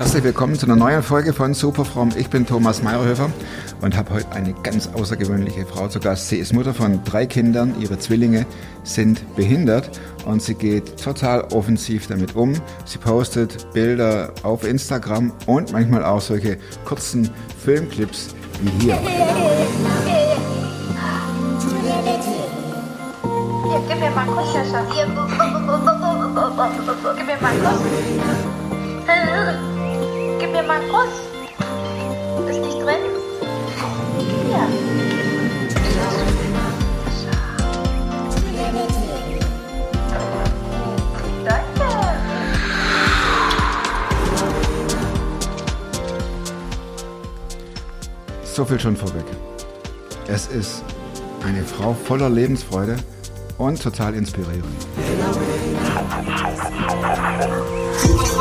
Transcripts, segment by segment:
Herzlich willkommen zu einer neuen Folge von Superfrom. Ich bin Thomas Meyerhöfer und habe heute eine ganz außergewöhnliche Frau zu Gast. Sie ist Mutter von drei Kindern, ihre Zwillinge sind behindert und sie geht total offensiv damit um. Sie postet Bilder auf Instagram und manchmal auch solche kurzen Filmclips wie hier. Gib mir mal einen Kuss. Gib mir mal einen Kuss. Einen Kuss. Ist nicht drin? Ja. So viel schon vorweg. Es ist eine Frau voller Lebensfreude und total inspirierend.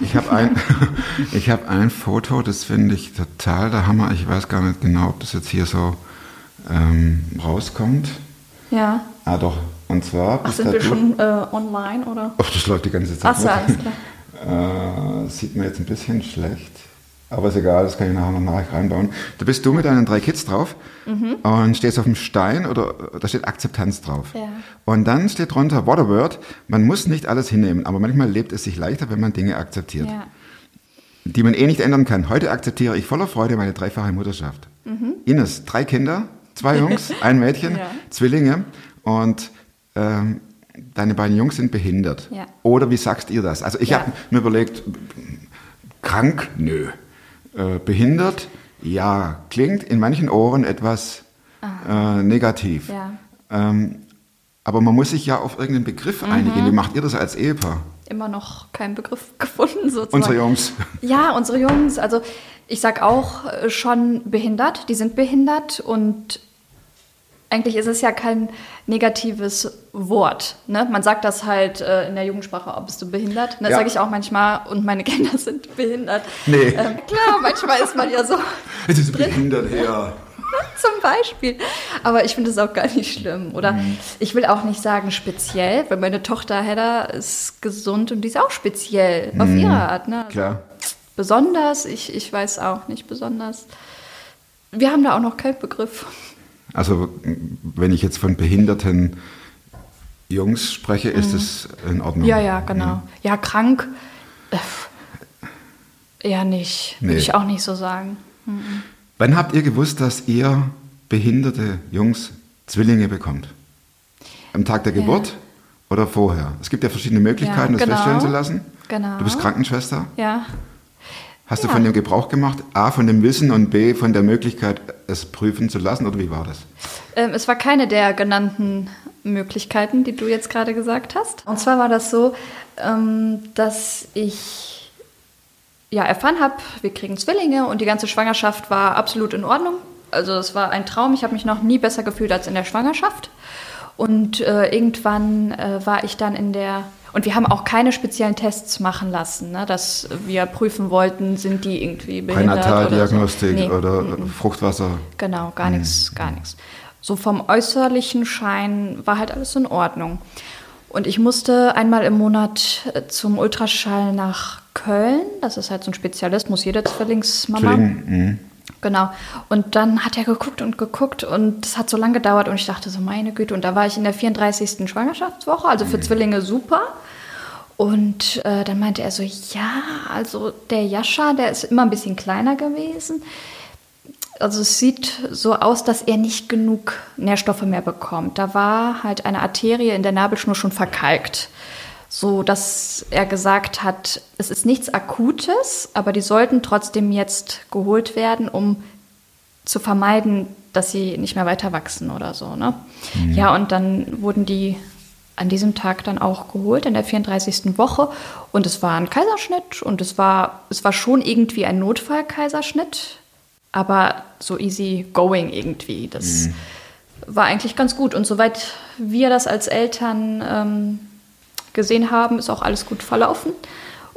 Ich habe ein, ich hab ein Foto, das finde ich total der Hammer. Ich weiß gar nicht genau, ob das jetzt hier so ähm, rauskommt. Ja. Ah doch, und zwar... Ach, sind wir schon äh, online oder? Ach, das läuft die ganze Zeit. Achso, alles klar. Äh, sieht man jetzt ein bisschen schlecht. Aber ist egal, das kann ich nachher noch reinbauen. Da bist du mit deinen drei Kids drauf und stehst auf dem Stein oder da steht Akzeptanz drauf. Ja. Und dann steht drunter Waterword, man muss nicht alles hinnehmen, aber manchmal lebt es sich leichter, wenn man Dinge akzeptiert, Ja. die man eh nicht ändern kann. Heute akzeptiere ich voller Freude meine dreifache Mutterschaft. Ines, drei Kinder, zwei Jungs, ein Mädchen, Ja. Zwillinge und ähm, deine beiden Jungs sind behindert. Oder wie sagst ihr das? Also ich habe mir überlegt, krank? Nö. Äh, behindert? Ja. Klingt in manchen Ohren etwas äh, negativ. Ja. Ähm, aber man muss sich ja auf irgendeinen Begriff Mhm. einigen. Wie macht ihr das als Ehepaar? Immer noch keinen Begriff gefunden sozusagen. Unsere Jungs. Ja, unsere Jungs. Also ich sag auch äh, schon behindert. Die sind behindert und eigentlich ist es ja kein negatives Wort. Ne? Man sagt das halt äh, in der Jugendsprache, oh, bist du behindert? Und das Ja. sage ich auch manchmal und meine Kinder sind behindert. Nee. Ähm, klar, manchmal ist man ja so Es ist behindert, ja. zum Beispiel. Aber ich finde es auch gar nicht schlimm. Oder Mhm. ich will auch nicht sagen speziell, weil meine Tochter Hedda ist gesund und die ist auch speziell auf ihre Art. Ne? Also Mhm. Klar. Besonders, ich, ich weiß auch nicht besonders. Wir haben da auch noch keinen Begriff. Also wenn ich jetzt von behinderten Jungs spreche, ist es in Ordnung. Mhm. Ja, ja, genau. Ja, krank. Äh, eher nicht. Nee. Würde ich auch nicht so sagen. Wann habt ihr gewusst, dass ihr behinderte Jungs Zwillinge bekommt? Am Tag der Geburt oder vorher? Es gibt ja verschiedene Möglichkeiten, Ja, das genau. feststellen zu lassen. Genau. Du bist Krankenschwester. Ja. Hast du Ja. von dem Gebrauch gemacht? A, von dem Wissen und B, von der Möglichkeit, es prüfen zu lassen? Oder wie war das? Ähm, es war keine der genannten Möglichkeiten, die du jetzt gerade gesagt hast. Und zwar war das so, ähm, dass ich ja erfahren habe, wir kriegen Zwillinge und die ganze Schwangerschaft war absolut in Ordnung. Also es war ein Traum. Ich habe mich noch nie besser gefühlt als in der Schwangerschaft. Und äh, irgendwann äh, war ich dann in der und wir haben auch keine speziellen Tests machen lassen, ne, dass wir prüfen wollten, sind die irgendwie behindert Pränataldiagnostik oder, so. Nee. oder Fruchtwasser? Genau, gar nichts, gar nichts. So vom äußerlichen Schein war halt alles in Ordnung. Und ich musste einmal im Monat äh, zum Ultraschall nach Köln. Das ist halt so ein Spezialist, muss jede Zwillingsmama. Zwilling, mhm. Genau. Und dann hat er geguckt und geguckt und es hat so lange gedauert und ich dachte so, meine Güte. Und da war ich in der 34. Schwangerschaftswoche, also für Zwillinge super. Und äh, dann meinte er so, ja, also der Jascha, der ist immer ein bisschen kleiner gewesen. Also es sieht so aus, dass er nicht genug Nährstoffe mehr bekommt. Da war halt eine Arterie in der Nabelschnur schon verkalkt. So dass er gesagt hat, es ist nichts Akutes, aber die sollten trotzdem jetzt geholt werden, um zu vermeiden, dass sie nicht mehr weiter wachsen oder so. Ne? Ja, und dann wurden die an diesem Tag dann auch geholt, in der 34. Woche. Und es war ein Kaiserschnitt und es war, es war schon irgendwie ein Notfall-Kaiserschnitt. aber so easy going irgendwie. Das war eigentlich ganz gut. Und soweit wir das als Eltern ähm, gesehen haben, ist auch alles gut verlaufen.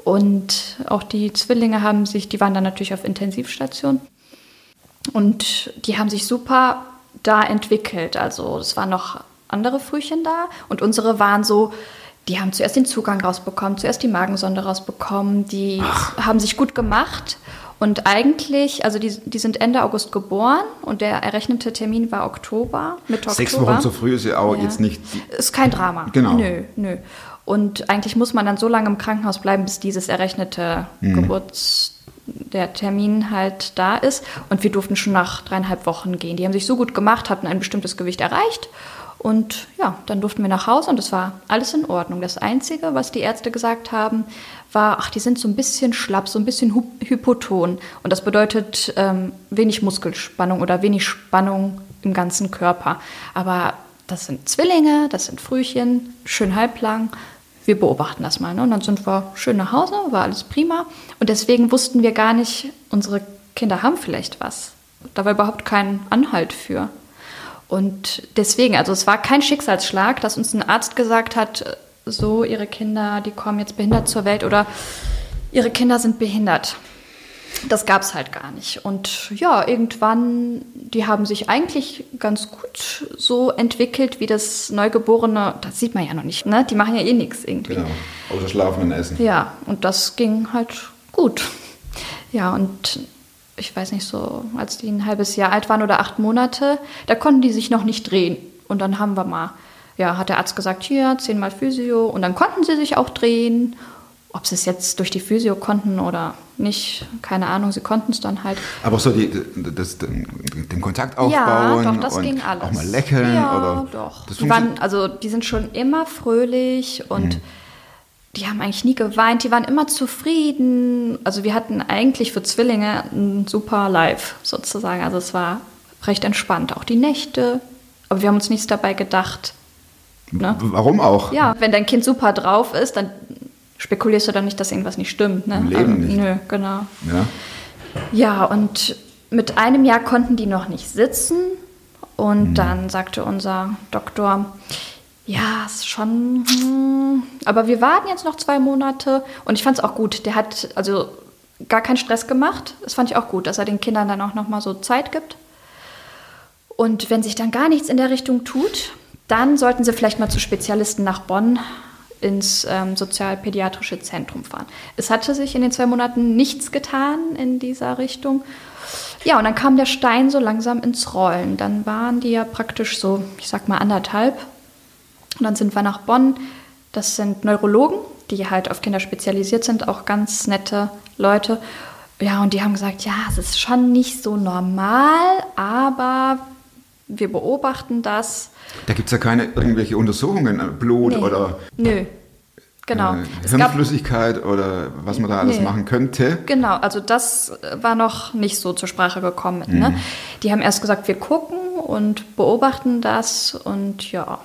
Und auch die Zwillinge haben sich, die waren dann natürlich auf Intensivstation. Und die haben sich super da entwickelt. Also es waren noch andere Frühchen da und unsere waren so, die haben zuerst den Zugang rausbekommen, zuerst die Magensonde rausbekommen, die haben sich gut gemacht. Und eigentlich, also die, die sind Ende August geboren und der errechnete Termin war Oktober, Mitte Sechs Oktober. Wochen zu früh ist ja auch Ja. jetzt nicht. Ist kein Drama. Genau. Nö, nö. Und eigentlich muss man dann so lange im Krankenhaus bleiben, bis dieses errechnete Geburts der Termin halt da ist. Und wir durften schon nach dreieinhalb Wochen gehen. Die haben sich so gut gemacht, hatten ein bestimmtes Gewicht erreicht. Und ja, dann durften wir nach Hause und es war alles in Ordnung. Das Einzige, was die Ärzte gesagt haben, war, ach, die sind so ein bisschen schlapp, so ein bisschen hypoton. Und das bedeutet ähm, wenig Muskelspannung oder wenig Spannung im ganzen Körper. Aber das sind Zwillinge, das sind Frühchen, schön halblang. Wir beobachten das mal. Ne? Und dann sind wir schön nach Hause, war alles prima. Und deswegen wussten wir gar nicht, unsere Kinder haben vielleicht was. Da war überhaupt kein Anhalt für. Und deswegen, also es war kein Schicksalsschlag, dass uns ein Arzt gesagt hat, so, ihre Kinder, die kommen jetzt behindert zur Welt oder ihre Kinder sind behindert. Das gab es halt gar nicht. Und ja, irgendwann, die haben sich eigentlich ganz gut so entwickelt, wie das Neugeborene, das sieht man ja noch nicht, ne? Die machen ja eh nichts irgendwie. Genau. Außer schlafen und essen. Ja, und das ging halt gut. Ja, und ich weiß nicht so, als die ein halbes Jahr alt waren oder acht Monate, da konnten die sich noch nicht drehen. Und dann haben wir mal, ja, hat der Arzt gesagt, hier, zehnmal Physio. Und dann konnten sie sich auch drehen. Ob sie es jetzt durch die Physio konnten oder nicht, keine Ahnung, sie konnten es dann halt. Aber so die, das, den Kontakt aufbauen Ja, doch, das ging alles. auch mal lächeln ja, oder doch. Die, waren, also, die sind schon immer fröhlich und die haben eigentlich nie geweint. Die waren immer zufrieden. Also wir hatten eigentlich für Zwillinge ein super Live sozusagen. Also es war recht entspannt. Auch die Nächte. Aber wir haben uns nichts dabei gedacht. Ne? Warum auch? Ja, wenn dein Kind super drauf ist, dann spekulierst du dann nicht, dass irgendwas nicht stimmt. Ne? Im Leben also, nicht. Nö, genau. Ja. Ja, und mit einem Jahr konnten die noch nicht sitzen. Und dann sagte unser Doktor, ja, ist schon, hm, aber wir warten jetzt noch zwei Monate. Und ich fand es auch gut. Der hat also gar keinen Stress gemacht. Das fand ich auch gut, dass er den Kindern dann auch noch mal so Zeit gibt. Und wenn sich dann gar nichts in der Richtung tut, dann sollten sie vielleicht mal zu Spezialisten nach Bonn ins ähm, sozialpädiatrische Zentrum fahren. Es hatte sich in den zwei Monaten nichts getan in dieser Richtung. Ja, und dann kam der Stein so langsam ins Rollen. Dann waren die ja praktisch so, ich sag mal, anderthalb. Und dann sind wir nach Bonn. Das sind Neurologen, die halt auf Kinder spezialisiert sind, auch ganz nette Leute. Ja, und die haben gesagt, ja, es ist schon nicht so normal, aber wir beobachten das. Da gibt es ja keine irgendwelche Untersuchungen, Blut Nee. oder Nö. Genau. äh, Es gab, Hirnflüssigkeit oder was man da alles Nee. machen könnte. genau, also das war noch nicht so zur Sprache gekommen. Ne? Die haben erst gesagt, wir gucken und beobachten das und ja,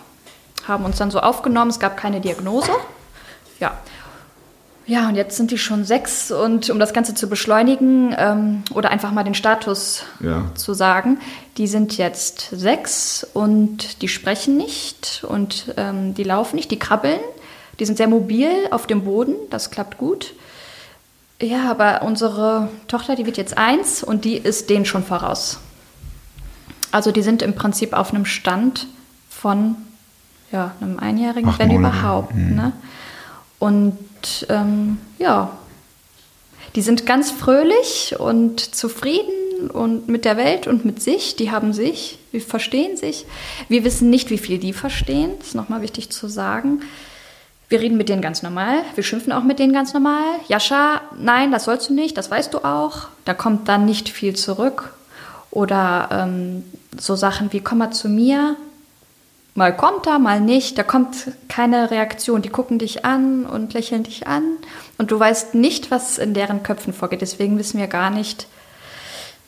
haben uns dann so aufgenommen. Es gab keine Diagnose. Ja. Ja, und jetzt sind die schon sechs und um das Ganze zu beschleunigen ähm, oder einfach mal den Status Ja. zu sagen, die sind jetzt sechs und die sprechen nicht und ähm, die laufen nicht, die krabbeln, die sind sehr mobil auf dem Boden, das klappt gut. Ja, aber unsere Tochter, die wird jetzt eins und die ist denen schon voraus. Also die sind im Prinzip auf einem Stand von ja, einem Einjährigen, Acht wenn Monate. überhaupt. Ne? Und ähm, ja, die sind ganz fröhlich und zufrieden und mit der Welt und mit sich. Die haben sich, wir verstehen sich. Wir wissen nicht, wie viel die verstehen. Das ist nochmal wichtig zu sagen. Wir reden mit denen ganz normal. Wir schimpfen auch mit denen ganz normal. Jascha, nein, das sollst du nicht, das weißt du auch. Da kommt dann nicht viel zurück. Oder ähm, so Sachen wie, komm mal zu mir. Mal kommt er, mal nicht. Da kommt keine Reaktion. Die gucken dich an und lächeln dich an. Und du weißt nicht, was in deren Köpfen vorgeht. Deswegen wissen wir gar nicht,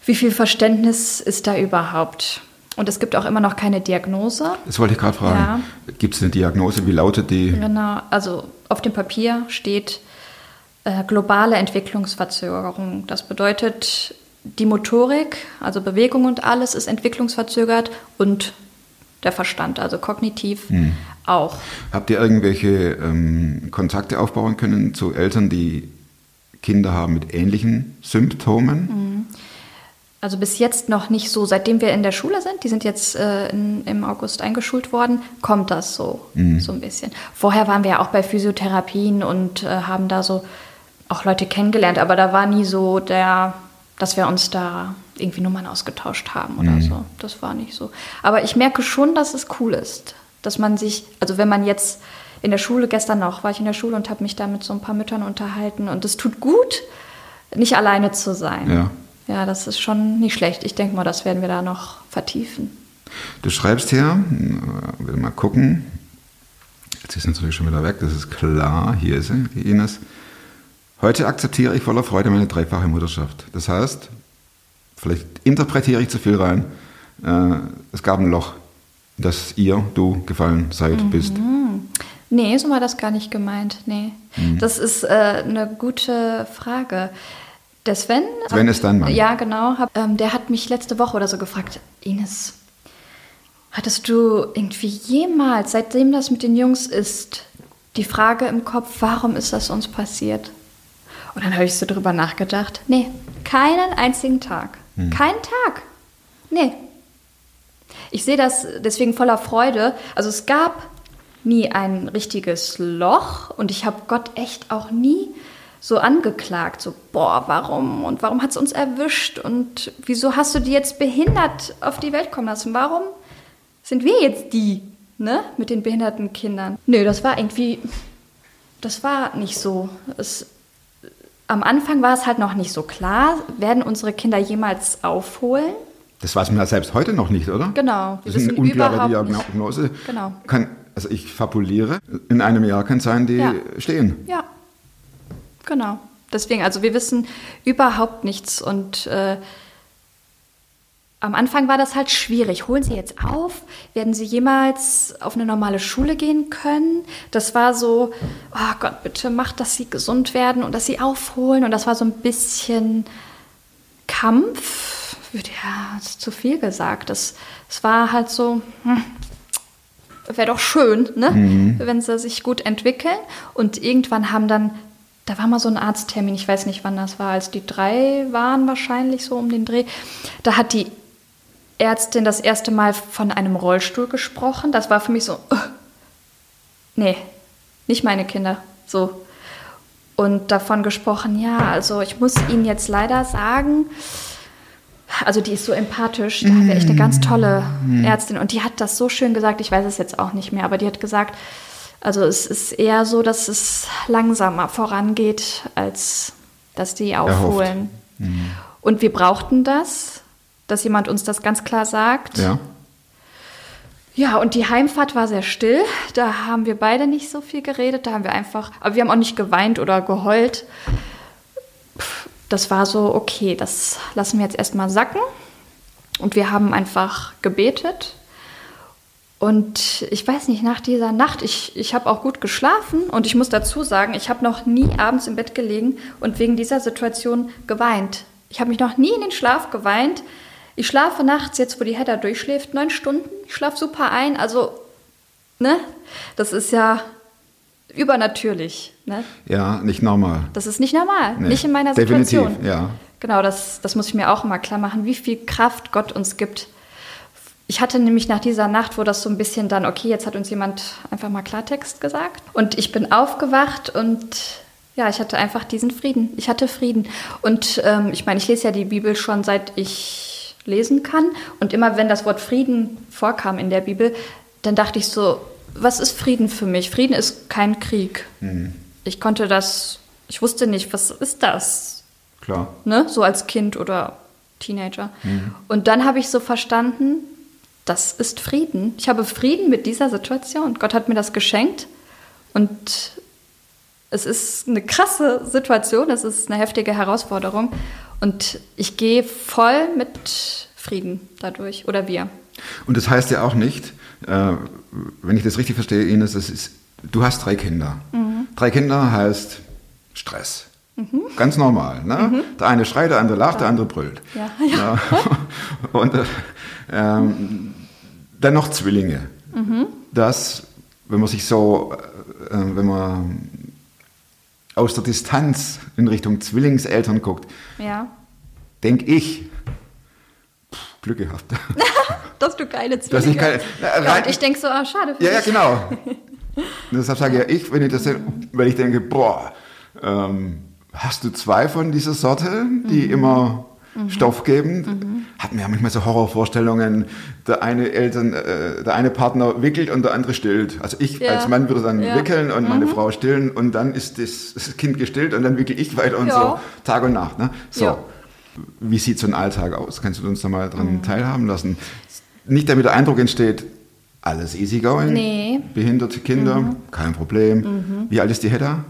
wie viel Verständnis ist da überhaupt. Und es gibt auch immer noch keine Diagnose. Das wollte ich gerade fragen. Ja. Gibt es eine Diagnose? Wie lautet die? Genau, also auf dem Papier steht äh, globale Entwicklungsverzögerung. Das bedeutet, die Motorik, also Bewegung und alles, ist entwicklungsverzögert und der Verstand, also kognitiv auch. Habt ihr irgendwelche ähm, Kontakte aufbauen können zu Eltern, die Kinder haben mit ähnlichen Symptomen? Also bis jetzt noch nicht so. Seitdem wir in der Schule sind, die sind jetzt äh, in, im August eingeschult worden, kommt das so, so ein bisschen. Vorher waren wir ja auch bei Physiotherapien und äh, haben da so auch Leute kennengelernt, aber da war nie so der, dass wir uns da irgendwie Nummern ausgetauscht haben oder so. Das war nicht so. Aber ich merke schon, dass es cool ist, dass man sich, also wenn man jetzt in der Schule, gestern noch war ich in der Schule und habe mich da mit so ein paar Müttern unterhalten und es tut gut, nicht alleine zu sein. Ja. Ja, das ist schon nicht schlecht. Ich denke mal, das werden wir da noch vertiefen. Du schreibst hier, äh, will mal gucken. Jetzt ist natürlich schon wieder weg, das ist klar. Hier ist sie, die Ines. Heute akzeptiere ich voller Freude meine dreifache Mutterschaft. Das heißt, vielleicht interpretiere ich zu viel rein. Äh, es gab ein Loch, das ihr, du gefallen seid, bist. Nee, so war das gar nicht gemeint. Nee. Das ist äh, eine gute Frage. Der Sven. Sven ist dein Mann. Ja, genau. Hab, ähm, der hat mich letzte Woche oder so gefragt, Ines, hattest du irgendwie jemals, seitdem das mit den Jungs ist, die Frage im Kopf, warum ist das uns passiert? Und dann habe ich so drüber nachgedacht. Nee, keinen einzigen Tag. Keinen Tag. Nee. Ich sehe das deswegen voller Freude. Also es gab nie ein richtiges Loch und ich habe Gott echt auch nie so angeklagt, so boah, warum und warum hat es uns erwischt und wieso hast du die jetzt behindert auf die Welt kommen lassen? Warum sind wir jetzt die, ne, mit den behinderten Kindern? Nö, das war irgendwie, das war nicht so. Es, am Anfang war es halt noch nicht so klar, werden unsere Kinder jemals aufholen? Das weiß man ja selbst heute noch nicht, oder? Genau, Das ist eine unklare. Diagnose. Genau. Kann, also ich fabuliere, in einem Jahr kann sein, die Ja. stehen. Ja, genau. Deswegen, also wir wissen überhaupt nichts und äh, am Anfang war das halt schwierig. Holen Sie jetzt auf? Werden Sie jemals auf eine normale Schule gehen können? Das war so, oh Gott, bitte macht, dass Sie gesund werden und dass Sie aufholen. Und das war so ein bisschen Kampf. Ja, das ist zu viel gesagt. Es, war halt so, hm, wäre doch schön, ne? wenn sie sich gut entwickeln. Und irgendwann haben dann, da war mal so ein Arzttermin, ich weiß nicht, wann das war, als die drei waren wahrscheinlich so um den Dreh. Da hat die Ärztin das erste Mal von einem Rollstuhl gesprochen. Das war für mich so, uh, nee, nicht meine Kinder, so. Und davon gesprochen, ja, also ich muss Ihnen jetzt leider sagen, also die ist so empathisch, da haben wir echt eine ganz tolle Ärztin und die hat das so schön gesagt, ich weiß es jetzt auch nicht mehr, aber die hat gesagt, also es ist eher so, dass es langsamer vorangeht, als dass die aufholen. Und wir brauchten das, dass jemand uns das ganz klar sagt. Ja. Ja, und die Heimfahrt war sehr still. Da haben wir beide nicht so viel geredet. Da haben wir einfach, aber wir haben auch nicht geweint oder geheult. Das war so, okay, das lassen wir jetzt erstmal sacken. Und wir haben einfach gebetet. Und ich weiß nicht, nach dieser Nacht, ich, ich habe auch gut geschlafen und ich muss dazu sagen, ich habe noch nie abends im Bett gelegen und wegen dieser Situation geweint. Ich habe mich noch nie in den Schlaf geweint. Ich schlafe nachts, jetzt wo die Hedda durchschläft, neun Stunden. Ich schlafe super ein. Also, ne? Das ist ja übernatürlich. Ne? Ja, nicht normal. Das ist nicht normal. Nee, Nicht in meiner definitiv, Situation. ja. Genau, das, das muss ich mir auch immer klar machen, wie viel Kraft Gott uns gibt. Ich hatte nämlich nach dieser Nacht, wo das so ein bisschen dann, okay, jetzt hat uns jemand einfach mal Klartext gesagt. Und ich bin aufgewacht und ja, ich hatte einfach diesen Frieden. Ich hatte Frieden. Und ähm, ich meine, ich lese ja die Bibel schon seit ich lesen kann. Und immer wenn das Wort Frieden vorkam in der Bibel, dann dachte ich so, was ist Frieden für mich? Frieden ist kein Krieg. Ich konnte das, ich wusste nicht, was ist das? Klar. ne? so als Kind oder Teenager. Und dann habe ich so verstanden, das ist Frieden. Ich habe Frieden mit dieser Situation. Gott hat mir das geschenkt und es ist eine krasse Situation, es ist eine heftige Herausforderung und ich gehe voll mit Frieden dadurch oder wir. Und das heißt ja auch nicht, äh, wenn ich das richtig verstehe, Ines, das ist, du hast drei Kinder. Mhm. Drei Kinder heißt Stress. Ganz normal. Ne? Der eine schreit, der andere lacht, der andere brüllt. Ja, Ja. Und äh, ähm, dann noch Zwillinge. Das, wenn man sich so, äh, wenn man aus der Distanz in Richtung Zwillingseltern guckt, Ja. denke ich, pff, Glück gehabt. Dass du keine Zwillinge ich keine, na, ja, und ich denke so, ah, schade für ja, ja, dich. genau. Und deshalb sage ja ich, wenn ich das, wenn ich denke, boah, ähm, hast du zwei von dieser Sorte, die immer Stoff geben? Hatten wir ja manchmal so Horrorvorstellungen, der eine Eltern, äh, der eine Partner wickelt und der andere stillt. Also ich Ja. als Mann würde dann Ja. wickeln und meine Frau stillen und dann ist das, das Kind gestillt und dann wickel ich weiter und Ja. so Tag und Nacht. Ne? So. Wie sieht so ein Alltag aus? Kannst du uns da mal dran teilhaben lassen? Nicht damit der Eindruck entsteht, alles easy going. Nee. Behinderte Kinder, kein Problem. Wie alt ist die Hedda?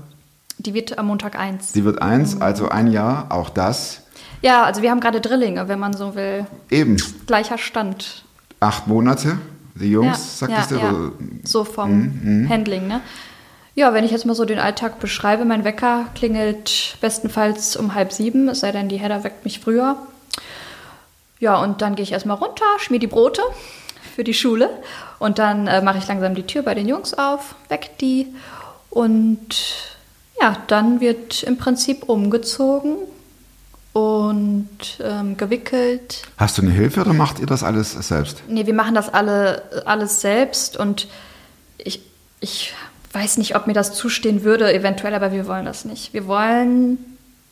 Die wird am Montag eins. Sie wird eins, also ein Jahr, auch das. Ja, also wir haben gerade Drillinge, wenn man so will. Eben Gleicher Stand. acht Monate. Die Jungs, ja, sagtest ja, du? ja. So vom Handling, ne? Ja, wenn ich jetzt mal so den Alltag beschreibe, mein Wecker klingelt bestenfalls um halb sieben, es sei denn, die Hedda weckt mich früher. Ja, und dann gehe ich erstmal runter, schmier die Brote für die Schule und dann äh, mache ich langsam die Tür bei den Jungs auf, weck die und ja, dann wird im Prinzip umgezogen und ähm, gewickelt. Hast du eine Hilfe oder macht ihr das alles selbst? Nee, wir machen das alle, alles selbst und ich, ich weiß nicht, ob mir das zustehen würde, eventuell, aber wir wollen das nicht. Wir wollen,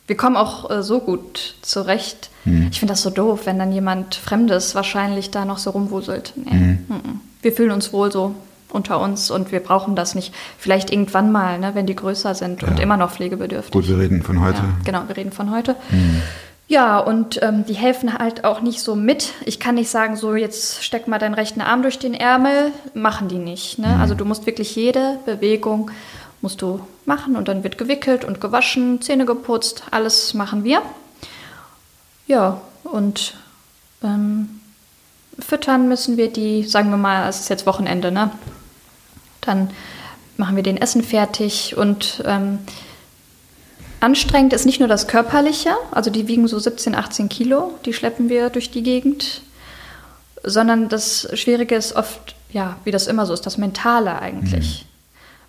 wir kommen auch äh, so gut zurecht. Ich finde das so doof, wenn dann jemand Fremdes wahrscheinlich da noch so rumwuselt. Nee. mhm. Wir fühlen uns wohl so unter uns und wir brauchen das nicht. Vielleicht irgendwann mal, ne, wenn die größer sind und Ja. immer noch pflegebedürftig. Gut, wir reden von heute. Ja, genau, wir reden von heute. Ja, und ähm, die helfen halt auch nicht so mit. Ich kann nicht sagen, so jetzt steck mal deinen rechten Arm durch den Ärmel. Machen die nicht. Ne? Also du musst wirklich jede Bewegung musst du machen und dann wird gewickelt und gewaschen, Zähne geputzt, alles machen wir. Ja, und ähm, füttern müssen wir die, sagen wir mal, es ist jetzt Wochenende, ne? Dann machen wir den Essen fertig und ähm, anstrengend ist nicht nur das Körperliche, also die wiegen so 17, 18 Kilo, die schleppen wir durch die Gegend, sondern das Schwierige ist oft, ja, wie das immer so ist, das Mentale eigentlich.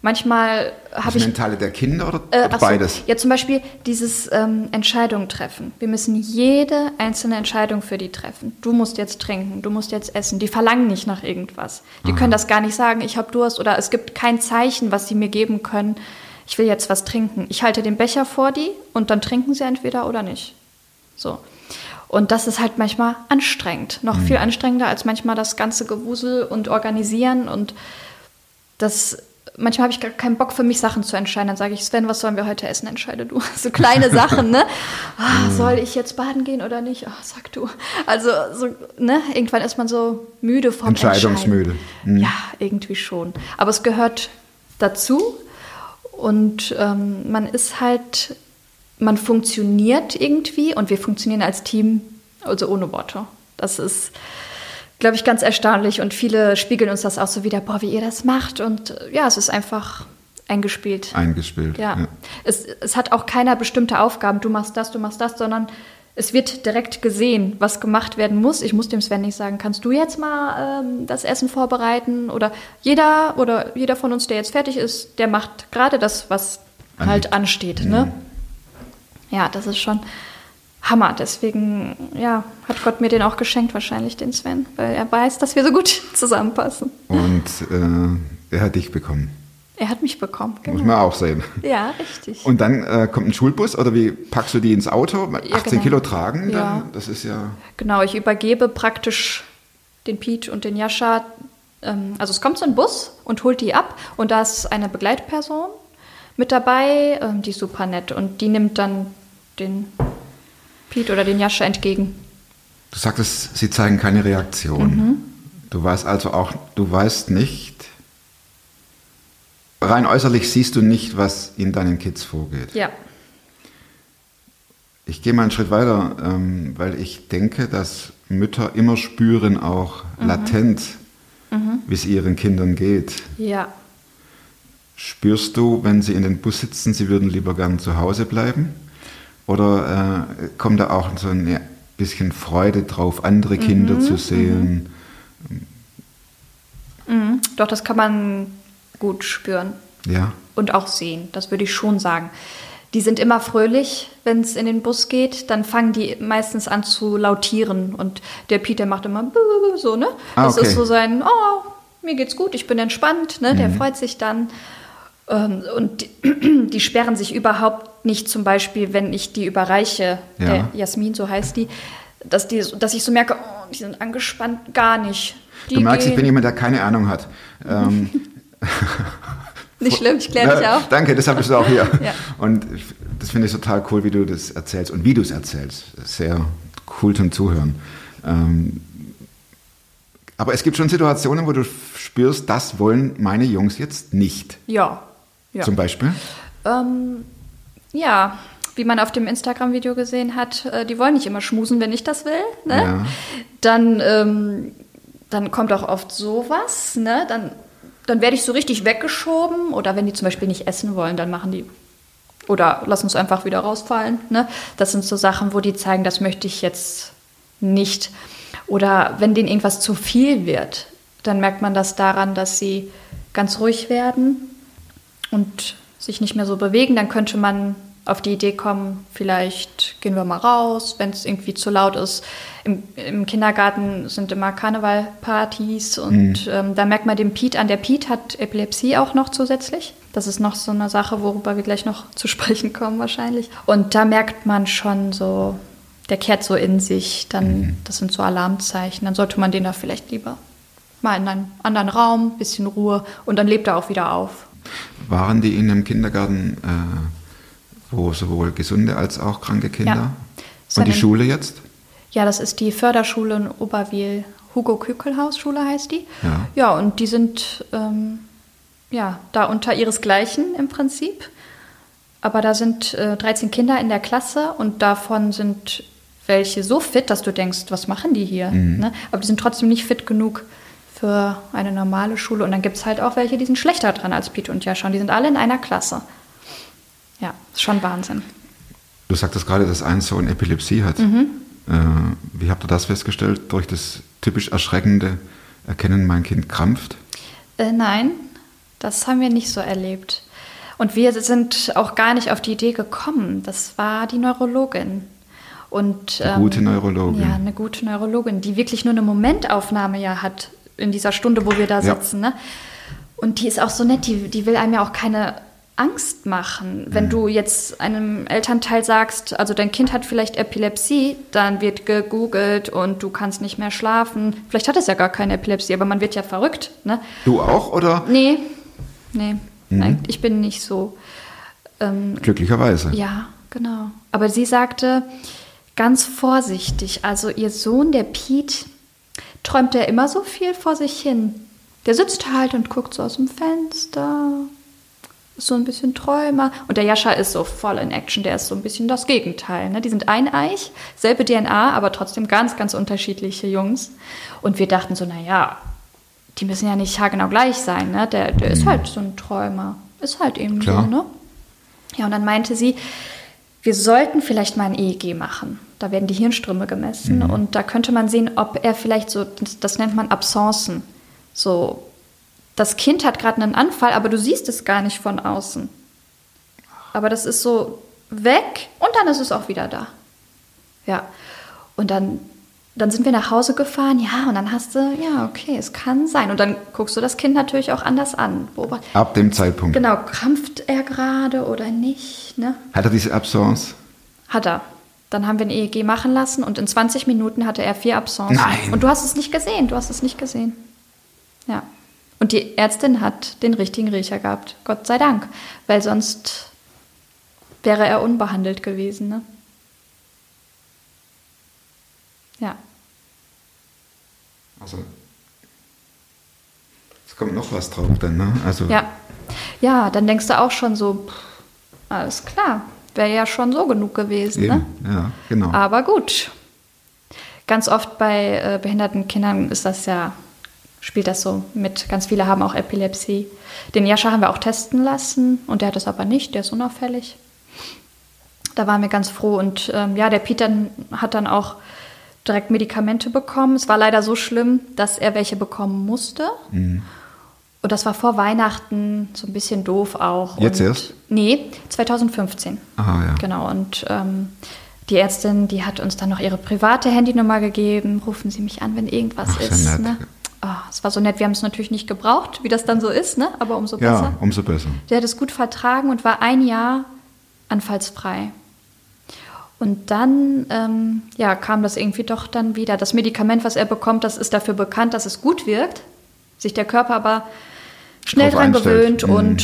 Manchmal Das habe ich Mentale der Kinder oder, äh, oder ach so. beides? Ja, zum Beispiel dieses ähm, Entscheidung treffen. Wir müssen jede einzelne Entscheidung für die treffen. Du musst jetzt trinken, du musst jetzt essen. Die verlangen nicht nach irgendwas. Die können das gar nicht sagen, ich habe Durst oder es gibt kein Zeichen, was sie mir geben können. Ich will jetzt was trinken. Ich halte den Becher vor die und dann trinken sie entweder oder nicht. So. Und das ist halt manchmal anstrengend. Noch viel anstrengender als manchmal das ganze Gewusel und Organisieren und das manchmal habe ich gar keinen Bock für mich Sachen zu entscheiden. Dann sage ich, Sven, was sollen wir heute essen? Entscheide du. So kleine Sachen, ne? Ah, soll ich jetzt baden gehen oder nicht? Ah, sag du. Also so, ne? Irgendwann ist man so müde vom Entscheidungsmüde. Entscheiden. Ja, irgendwie schon. Aber es gehört dazu und ähm, man ist halt, man funktioniert irgendwie und wir funktionieren als Team, also ohne Worte. Das ist glaube ich, ganz erstaunlich und viele spiegeln uns das auch so wieder, boah, wie ihr das macht und ja, es ist einfach eingespielt. Eingespielt. Ja. Es, es hat auch keiner bestimmte Aufgaben, du machst das, du machst das, sondern es wird direkt gesehen, was gemacht werden muss. Ich muss dem Sven nicht sagen, kannst du jetzt mal ähm, das Essen vorbereiten? Oder jeder oder jeder von uns, der jetzt fertig ist, der macht gerade das, was Anliegt. halt ansteht. Ne? Ja, das ist schon Hammer. Deswegen, ja, hat Gott mir den auch geschenkt, wahrscheinlich, den Sven, weil er weiß, dass wir so gut zusammenpassen. Und äh, er hat dich bekommen. Er hat mich bekommen. Muss Genau. man auch sehen. Ja, richtig. Und dann äh, kommt ein Schulbus oder wie packst du die ins Auto? 18 genau. Kilo tragen, dann, Ja. das ist ja. Genau, ich übergebe praktisch den Pete und den Jascha. Ähm, also es kommt so ein Bus und holt die ab und da ist eine Begleitperson mit dabei, ähm, die ist super nett und die nimmt dann den Pete oder den Jascha entgegen. Du sagtest, sie zeigen keine Reaktion. Mhm. Du weißt also auch, du weißt nicht, rein äußerlich siehst du nicht, was in deinen Kids vorgeht. Ja, Ich gehe mal einen Schritt weiter, ähm, weil ich denke, dass Mütter immer spüren, auch Mhm. latent, wie es ihren Kindern geht. ja, Spürst du, wenn sie in den Bus sitzen, sie würden lieber gern zu Hause bleiben? Oder äh, kommt da auch so ein bisschen Freude drauf, andere Kinder zu sehen? Mhm. Doch, das kann man gut spüren Ja. und auch sehen. Das würde ich schon sagen. Die sind immer fröhlich, wenn es in den Bus geht. Dann fangen die meistens an zu lautieren. Und der Peter macht immer so, ne? Ah, Das okay. ist so sein, oh, mir geht's gut, ich bin entspannt, ne? Mhm. Der freut sich dann. Ähm, Und die, die sperren sich überhaupt nicht, zum Beispiel, wenn ich die überreiche, Ja. der Jasmin, so heißt die, dass, die, dass ich so merke, oh, die sind angespannt, gar nicht. Die Du merkst, ich gehen- bin jemand, der keine Ahnung hat. Ähm, nicht schlimm, ich kläre dich auf. Danke, deshalb bist du auch hier. Ja. Und das finde ich total cool, wie du das erzählst und wie du es erzählst. Sehr cool zum Zuhören. Ähm, aber es gibt schon Situationen, wo du spürst, das wollen meine Jungs jetzt nicht. Ja. ja. Zum Beispiel. Ähm, ja, wie man auf dem Instagram-Video gesehen hat, äh, die wollen nicht immer schmusen, wenn ich das will. Ne? Ja. Dann, ähm, dann kommt auch oft sowas. Ne? Dann, dann werde ich so richtig weggeschoben. Oder wenn die zum Beispiel nicht essen wollen, dann machen die. Oder lass uns einfach wieder rausfallen. Ne? Das sind so Sachen, wo die zeigen, das möchte ich jetzt nicht. Oder wenn denen irgendwas zu viel wird, dann merkt man das daran, dass sie ganz ruhig werden und sich nicht mehr so bewegen, dann könnte man auf die Idee kommen, vielleicht gehen wir mal raus, wenn es irgendwie zu laut ist. Im, Im Kindergarten sind immer Karnevalpartys und ähm, da merkt man den Piet an. Der Piet hat Epilepsie auch noch zusätzlich. Das ist noch so eine Sache, worüber wir gleich noch zu sprechen kommen wahrscheinlich. Und da merkt man schon so, der kehrt so in sich, dann, das sind so Alarmzeichen. Dann sollte man den da vielleicht lieber mal in einen anderen Raum, bisschen Ruhe und dann lebt er auch wieder auf. Waren die in einem Kindergarten, äh, wo sowohl gesunde als auch kranke Kinder? Ja. Und die Schule jetzt? Ja, das ist die Förderschule in Oberwil. Hugo Kükelhaus Schule heißt die. Ja. Ja, und die sind ähm, ja da unter ihresgleichen im Prinzip. Aber da sind äh, 13 Kinder in der Klasse und davon sind welche so fit, dass du denkst, was machen die hier? Ne? Aber die sind trotzdem nicht fit genug für eine normale Schule. Und dann gibt es halt auch welche, die sind schlechter dran als Pete und Jascha. Und die sind alle in einer Klasse. Ja, ist schon Wahnsinn. Du sagtest gerade, dass ein Sohn Epilepsie hat. Mhm. Äh, wie habt ihr das festgestellt? Durch das typisch erschreckende Erkennen, mein Kind krampft? Äh, nein, das haben wir nicht so erlebt. Und wir sind auch gar nicht auf die Idee gekommen. Das war die Neurologin. Und, ähm, Eine gute Neurologin. Ja, eine gute Neurologin, die wirklich nur eine Momentaufnahme ja hat in dieser Stunde, wo wir da Ja. sitzen. Ne? Und die ist auch so nett, die, die will einem ja auch keine Angst machen. Wenn du jetzt einem Elternteil sagst, also dein Kind hat vielleicht Epilepsie, dann wird gegoogelt und du kannst nicht mehr schlafen. Vielleicht hat es ja gar keine Epilepsie, aber man wird ja verrückt. Ne? Du auch oder? Nee, nee, nein, ich bin nicht so. Ähm, Glücklicherweise. ja, genau. Aber sie sagte ganz vorsichtig, also ihr Sohn, der Piet, träumt er immer so viel vor sich hin. Der sitzt halt und guckt so aus dem Fenster, ist so ein bisschen Träumer. Und der Jascha ist so voll in Action, der ist so ein bisschen das Gegenteil. Ne? Die sind eineich, selbe DNA, aber trotzdem ganz, ganz unterschiedliche Jungs. Und wir dachten so, naja, die müssen ja nicht haargenau gleich sein. Ne? Der, der ist halt so ein Träumer. Ist halt eben Klar. so, ne? Ja, und dann meinte sie, wir sollten vielleicht mal ein EEG machen. Da werden die Hirnströme gemessen und da könnte man sehen, ob er vielleicht so, das, nennt man Absencen. So, das Kind hat gerade einen Anfall, aber du siehst es gar nicht von außen. Aber das ist so weg und dann ist es auch wieder da. Ja. Und dann, dann sind wir nach Hause gefahren, ja, und dann hast du, ja, okay, es kann sein. Und dann guckst du das Kind natürlich auch anders an. Beobacht- Ab dem Zeitpunkt. Genau, krampft er gerade oder nicht? Ne? Hat er diese Absence? Hat er. Dann haben wir ein EEG machen lassen und in 20 Minuten hatte er vier Absenzen. Nein. Und du hast es nicht gesehen, du hast es nicht gesehen. Ja. Und die Ärztin hat den richtigen Riecher gehabt, Gott sei Dank. Weil sonst wäre er unbehandelt gewesen. Ne? Ja. Also, es kommt noch was drauf dann, ne? Also, Ja. Ja, dann denkst du auch schon so, pff, alles klar, wäre ja schon so genug gewesen. Ne? eben, ja, genau. Aber gut. Ganz oft bei äh, behinderten Kindern ist das ja, spielt das so mit. Ganz viele haben auch Epilepsie. Den Jascha haben wir auch testen lassen und der hat es aber nicht, der ist unauffällig. da waren wir ganz froh. Und ähm, ja, der Peter hat dann auch direkt Medikamente bekommen. Es war leider so schlimm, dass er welche bekommen musste. Mhm. Und das war vor Weihnachten so ein bisschen doof auch. Jetzt und, erst? Nee, 2015. Ah, ja. Genau. Und ähm, die Ärztin, die hat uns dann noch ihre private Handynummer gegeben. Rufen Sie mich an, wenn irgendwas Ach, ist. nett. Ne? Oh, es war so nett. Wir haben es natürlich nicht gebraucht, wie das dann so ist, ne? aber umso besser. Ja, umso besser. Der hat es gut vertragen und war ein Jahr anfallsfrei. Und dann ähm, ja, kam das irgendwie doch dann wieder. Das Medikament, was er bekommt, das ist dafür bekannt, dass es gut wirkt, sich der Körper aber schnell Drauf dran einstellt. gewöhnt Mhm. und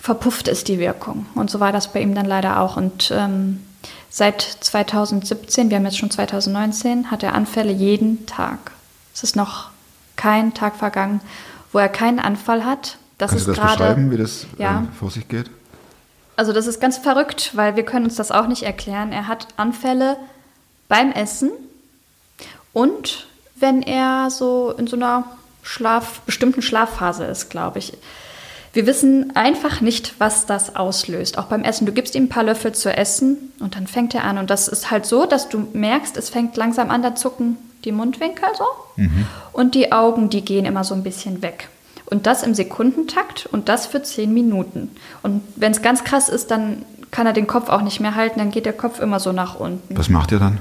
verpufft ist die Wirkung. Und so war das bei ihm dann leider auch. Und ähm, seit 2017, wir haben jetzt schon 2019, hat er Anfälle jeden Tag. Es ist noch kein Tag vergangen, wo er keinen Anfall hat. Das Kannst ist du das gerade beschreiben, wie das ja. äh, vor sich geht? also das ist ganz verrückt, weil wir können uns das auch nicht erklären. Er hat Anfälle beim Essen und wenn er so in so einer Schlaf, bestimmten Schlafphase ist, glaube ich. Wir wissen einfach nicht, was das auslöst. Auch beim Essen. Du gibst ihm ein paar Löffel zu essen und dann fängt er an. Und das ist halt so, dass du merkst, es fängt langsam an, da zucken die Mundwinkel so. Und die Augen, die gehen immer so ein bisschen weg. Und das im Sekundentakt und das für zehn Minuten. Und wenn es ganz krass ist, dann kann er den Kopf auch nicht mehr halten, dann geht der Kopf immer so nach unten. Was macht ihr dann?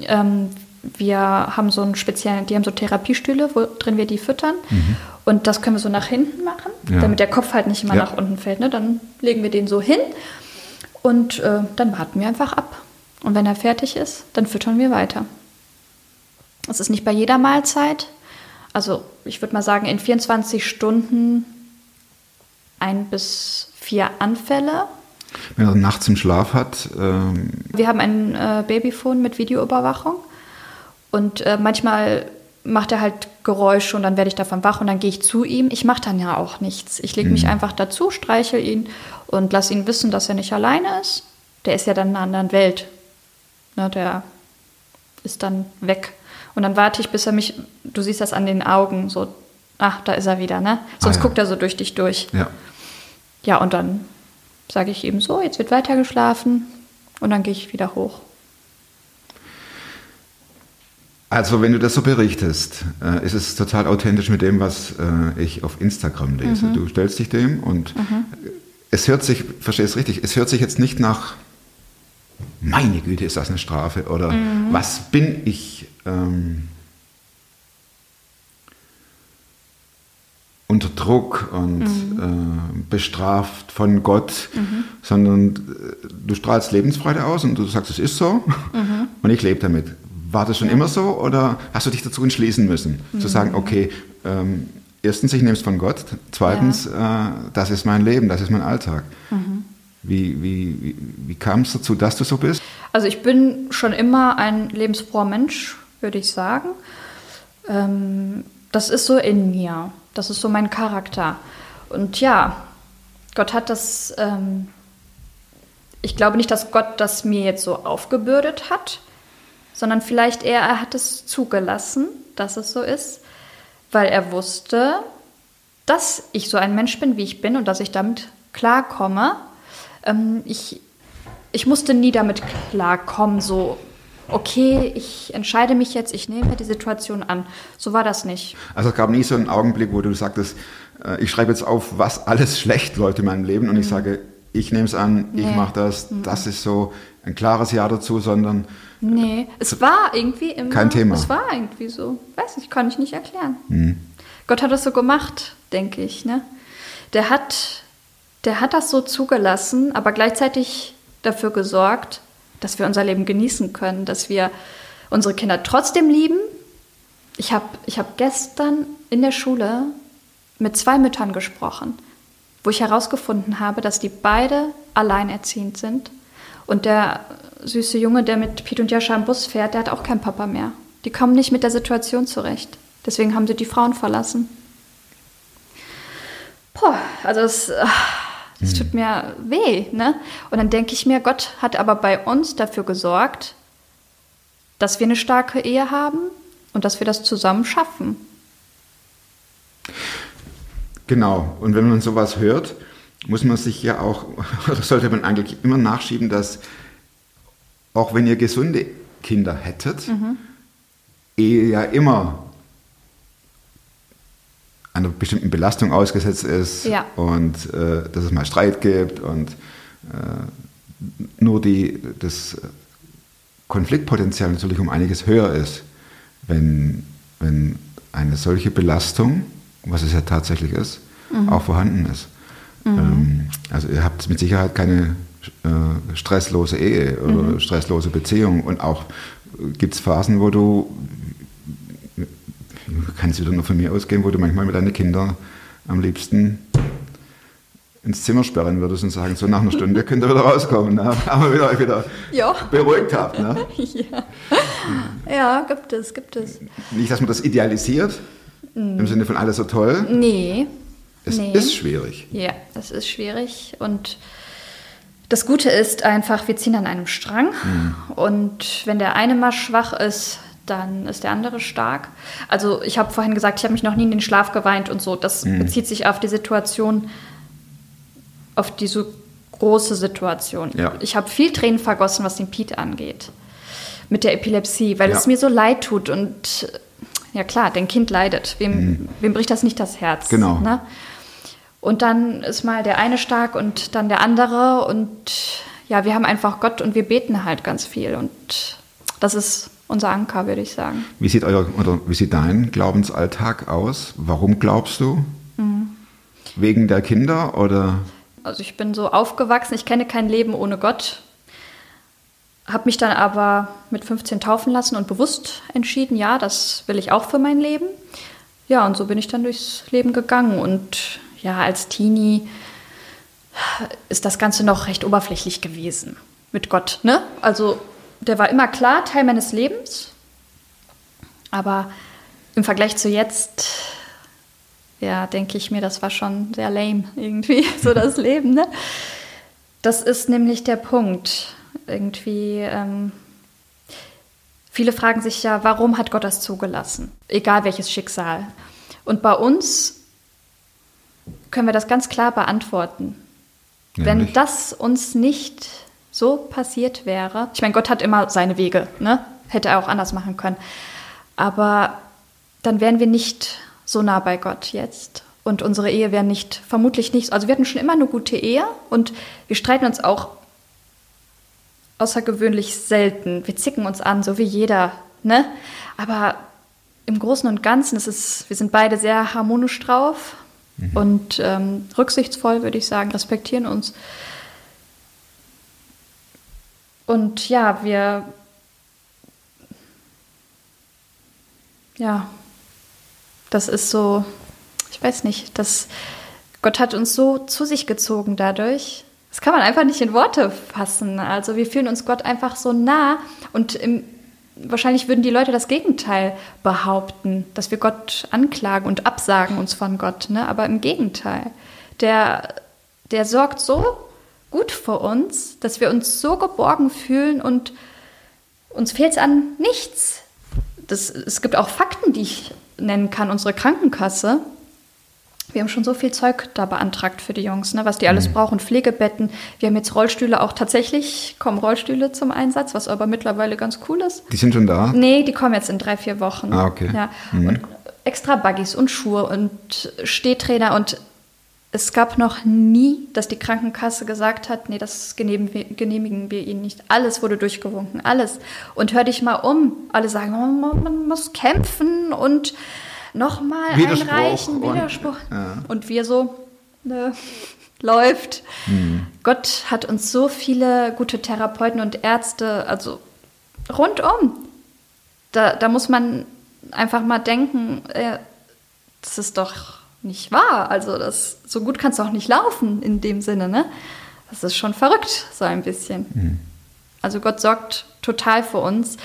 Ähm, wir haben so einen speziellen, die haben so Therapiestühle, wo drin wir die füttern. Und das können wir so nach hinten machen, Ja. damit der Kopf halt nicht immer Ja. nach unten fällt. Ne? Dann legen wir den so hin und äh, dann warten wir einfach ab. Und wenn er fertig ist, dann füttern wir weiter. Das ist nicht bei jeder Mahlzeit. Also ich würde mal sagen, in 24 Stunden ein bis vier Anfälle. Wenn er nachts im Schlaf hat, ähm, Wir haben ein äh, Babyphone mit Videoüberwachung und äh, manchmal macht er halt Geräusche und dann werde ich davon wach und dann gehe ich zu ihm. Ich mache dann ja auch nichts. Ich lege mich einfach dazu, streichel ihn und lasse ihn wissen, dass er nicht alleine ist. Der ist ja dann in einer anderen Welt. Ne, der ist dann weg. Und dann warte ich, bis er mich, du siehst das an den Augen, so, ach, da ist er wieder, ne? Sonst Ah, ja. guckt er so durch dich durch. ja. Ja, und dann sage ich eben so, jetzt wird weiter geschlafen und dann gehe ich wieder hoch. Also wenn du das so berichtest, äh, ist es total authentisch mit dem, was äh, ich auf Instagram lese. Mhm. Du stellst dich dem und es hört sich, verstehst es richtig, es hört sich jetzt nicht nach, meine Güte, ist das eine Strafe oder Mhm. was bin ich ähm, unter Druck und Mhm. äh, bestraft von Gott, sondern äh, du strahlst Lebensfreude aus und du sagst, es ist so Mhm. und ich lebe damit. War das schon immer so oder hast du dich dazu entschließen müssen, zu Mhm. sagen, okay, ähm, erstens, ich nehme es von Gott, zweitens, äh, das ist mein Leben, das ist mein Alltag. Mhm. Wie, wie, wie, wie kam es dazu, dass du so bist? Also ich bin schon immer ein lebensfroher Mensch, würde ich sagen. Ähm, das ist so in mir. Das ist so mein Charakter. Und ja, Gott hat das, ähm, ich glaube nicht, dass Gott das mir jetzt so aufgebürdet hat, sondern vielleicht eher, er hat es zugelassen, dass es so ist, weil er wusste, dass ich so ein Mensch bin, wie ich bin und dass ich damit klarkomme. Ähm, ich, ich musste nie damit klarkommen, so, okay, ich entscheide mich jetzt, ich nehme die Situation an. So war das nicht. Also es gab nie so einen Augenblick, wo du sagtest, äh, ich schreibe jetzt auf, was alles schlecht läuft in meinem Leben und ich sage, ich nehme es an, ich Mhm. Nee. mache das, das ist so ein klares Ja dazu, sondern Nee, es war irgendwie immer. Kein Thema. Es war irgendwie so. Weiß nicht, kann ich nicht erklären. Gott hat das so gemacht, denke ich. Ne? Der, hat, der hat das so zugelassen, aber gleichzeitig dafür gesorgt, dass wir unser Leben genießen können, dass wir unsere Kinder trotzdem lieben. Ich habe ich hab gestern in der Schule mit zwei Müttern gesprochen, wo ich herausgefunden habe, dass die beide alleinerziehend sind. Und der süße Junge, der mit Piet und Jascha im Bus fährt, der hat auch keinen Papa mehr. Die kommen nicht mit der Situation zurecht. Deswegen haben sie die Frauen verlassen. Boah, also es, das tut mir weh, ne? Und dann denke ich mir, Gott hat aber bei uns dafür gesorgt, dass wir eine starke Ehe haben und dass wir das zusammen schaffen. genau. Und wenn man sowas hört, muss man sich ja auch, oder sollte man eigentlich immer nachschieben, dass auch wenn ihr gesunde Kinder hättet, Ehe ja immer einer bestimmten Belastung ausgesetzt ist Ja. und äh, dass es mal Streit gibt und äh, nur die, das Konfliktpotenzial natürlich um einiges höher ist, wenn, wenn eine solche Belastung, was es ja tatsächlich ist, auch vorhanden ist. Ähm, also ihr habt mit Sicherheit keine äh, stresslose Ehe oder stresslose Beziehung und auch gibt es Phasen, wo du kann es wieder nur von mir ausgehen, wo du manchmal mit deinen Kindern am liebsten ins Zimmer sperren würdest und sagen, so nach einer Stunde könnt ihr wieder rauskommen, ne? aber wieder wieder Ja. beruhigt habt. Ne? Ja, gibt es, gibt es. Nicht, dass man das idealisiert, im Sinne von alles so toll. Nee. Es Nee. ist schwierig. Ja, das ist schwierig. Und das Gute ist einfach, wir ziehen an einem Strang. Und wenn der eine mal schwach ist, dann ist der andere stark. Also ich habe vorhin gesagt, ich habe mich noch nie in den Schlaf geweint und so. Das bezieht sich auf die Situation, auf diese große Situation. Ja. Ich habe viel Tränen vergossen, was den Piet angeht. Mit der Epilepsie, weil Ja. es mir so leid tut. Und ja klar, dein Kind leidet. Wem, wem bricht das nicht das Herz? Genau. Ne? Und dann ist mal der eine stark und dann der andere. Und ja, wir haben einfach Gott und wir beten halt ganz viel. Und das ist unser Anker, würde ich sagen. Wie sieht euer oder wie sieht dein Glaubensalltag aus? Warum glaubst du? Wegen der Kinder oder Also ich bin so aufgewachsen, ich kenne kein Leben ohne Gott. Habe mich dann aber mit 15 taufen lassen und bewusst entschieden, ja, das will ich auch für mein Leben. Ja, und so bin ich dann durchs Leben gegangen. Und ja, als Teenie ist das Ganze noch recht oberflächlich gewesen mit Gott. Ne? Also der war immer klar, Teil meines Lebens. Aber im Vergleich zu jetzt, ja, denke ich mir, das war schon sehr lame irgendwie, so das Leben. Ne? Das ist nämlich der Punkt. Irgendwie, ähm, viele fragen sich ja, warum hat Gott das zugelassen? Egal welches Schicksal. Und bei uns können wir das ganz klar beantworten. Wenn Nämlich? das uns nicht so passiert wäre, ich meine, Gott hat immer seine Wege, ne? hätte er auch anders machen können, aber dann wären wir nicht so nah bei Gott jetzt. Und unsere Ehe wäre nicht, vermutlich nicht, also wir hatten schon immer eine gute Ehe und wir streiten uns auch außergewöhnlich selten. Wir zicken uns an, so wie jeder, ne? Aber im Großen und Ganzen ist es, wir sind beide sehr harmonisch drauf und ähm, rücksichtsvoll, würde ich sagen, respektieren uns. Und ja, wir, ja, das ist so, ich weiß nicht, das, Gott hat uns so zu sich gezogen dadurch. Das kann man einfach nicht in Worte fassen. Also wir fühlen uns Gott einfach so nah und im, wahrscheinlich würden die Leute das Gegenteil behaupten, dass wir Gott anklagen und absagen uns von Gott. Ne? Aber im Gegenteil, der, der sorgt so gut für uns, dass wir uns so geborgen fühlen und uns fehlt es an nichts. Das, es gibt auch Fakten, die ich nennen kann. Unsere Krankenkasse, wir haben schon so viel Zeug da beantragt für die Jungs, ne, was die alles brauchen. Pflegebetten. Wir haben jetzt Rollstühle auch tatsächlich, kommen Rollstühle zum Einsatz, was aber mittlerweile ganz cool ist. die sind schon da? Nee, die kommen jetzt in drei, vier Wochen. Ah, okay. Ja. Und extra Buggies und Schuhe und Stehtrainer und es gab noch nie, dass die Krankenkasse gesagt hat, nee, das genehmigen wir, Ihnen nicht. Alles wurde durchgewunken, alles. Und hör dich mal um. Alle sagen, oh, man muss kämpfen und nochmal Widerspruch einreichen, und- Widerspruch. ja. Und wir so, ne, läuft. Gott hat uns so viele gute Therapeuten und Ärzte, also rundum. Da, da muss man einfach mal denken, äh, das ist doch nicht wahr. Also das, so gut kann es doch nicht laufen in dem Sinne, ne? Das ist schon verrückt, so ein bisschen. Also Gott sorgt total für uns.